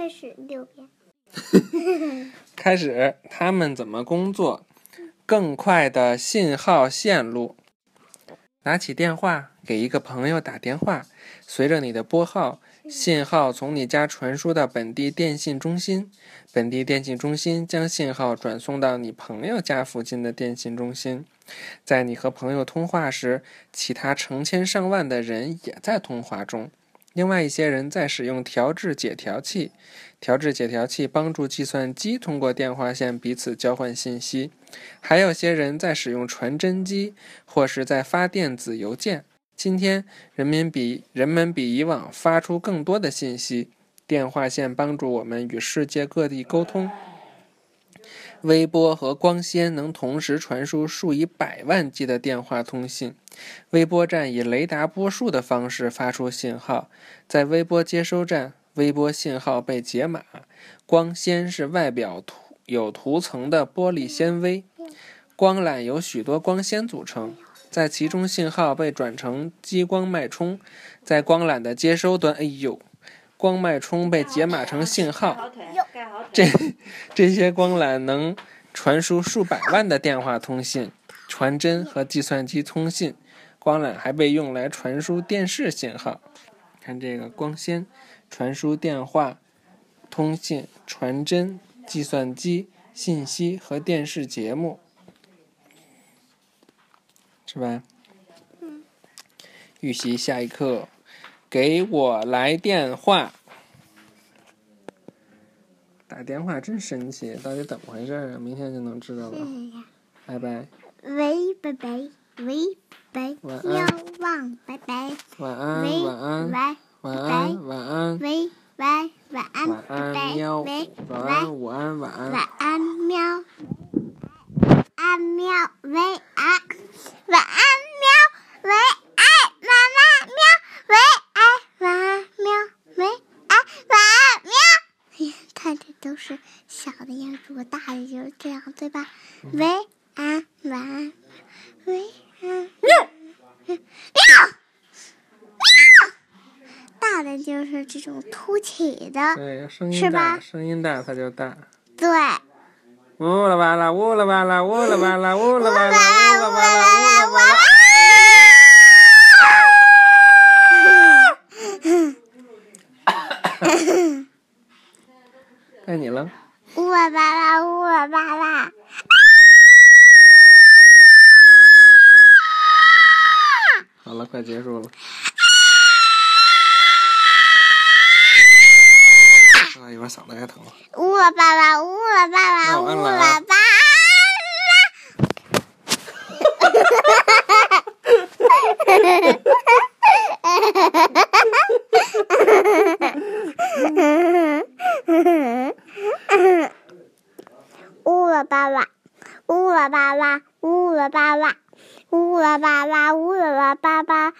开始六遍。开始，他们怎么工作？更快的信号线路。拿起电话，给一个朋友打电话。随着你的拨号，信号从你家传输到本地电信中心，本地电信中心将信号转送到你朋友家附近的电信中心。在你和朋友通话时，其他成千上万的人也在通话中。另外一些人在使用调制解调器，调制解调器帮助计算机通过电话线彼此交换信息。还有些人在使用传真机，或是在发电子邮件。今天，人民比人们比以往发出更多的信息。电话线帮助我们与世界各地沟通。微波和光纤能同时传输数以百万计的电话通信。微波站以雷达波束的方式发出信号，在微波接收站，微波信号被解码。光纤是外表涂有涂层的玻璃纤维。光缆由许多光纤组成，在其中信号被转成激光脉冲，在光缆的接收端，哎呦，光脉冲被解码成信号。这这些光缆能传输数百万的电话通信、传真和计算机通信。光缆还被用来传输电视信号。看这个光纤传输电话通信、传真、计算机信息和电视节目，是吧？嗯。预习下一课，给我来电话。打电话真神奇，到底怎么回事啊？明天就能知道了。拜拜。喂，拜拜。喂，拜。晚喵安。汪，拜拜。晚安，喂，晚安，喂，晚安，晚安，喂，喂，晚安，晚安，拜拜。喵，喂，晚喂，安，午安，晚安。晚安，喵。安喵，喂安，晚安喵，喂爱妈妈喵，喂爱晚安喵，喂爱晚安喵。哎呀，看着都是小的样子，我大的就是这样，对吧？喂安晚安，喂安喵喵喵，大的就是这种凸起的，对，声是音大，吧声音大它就大。对。呜啦吧啦，呜啦吧啦，呜啦吧啦，呜啦吧啦，呜啦吧啦，呜啦吧啦。该你了。呜啦爸爸，呜啦吧啦。好了，快结束了。啊，一会儿嗓子该疼了。呜啦爸爸，呜啦爸爸，呜那我摁了啊啦吧啦。呜啦吧啦，呜啦吧啦，呜啦吧啦，呜啦吧啦，呜啦啦吧吧，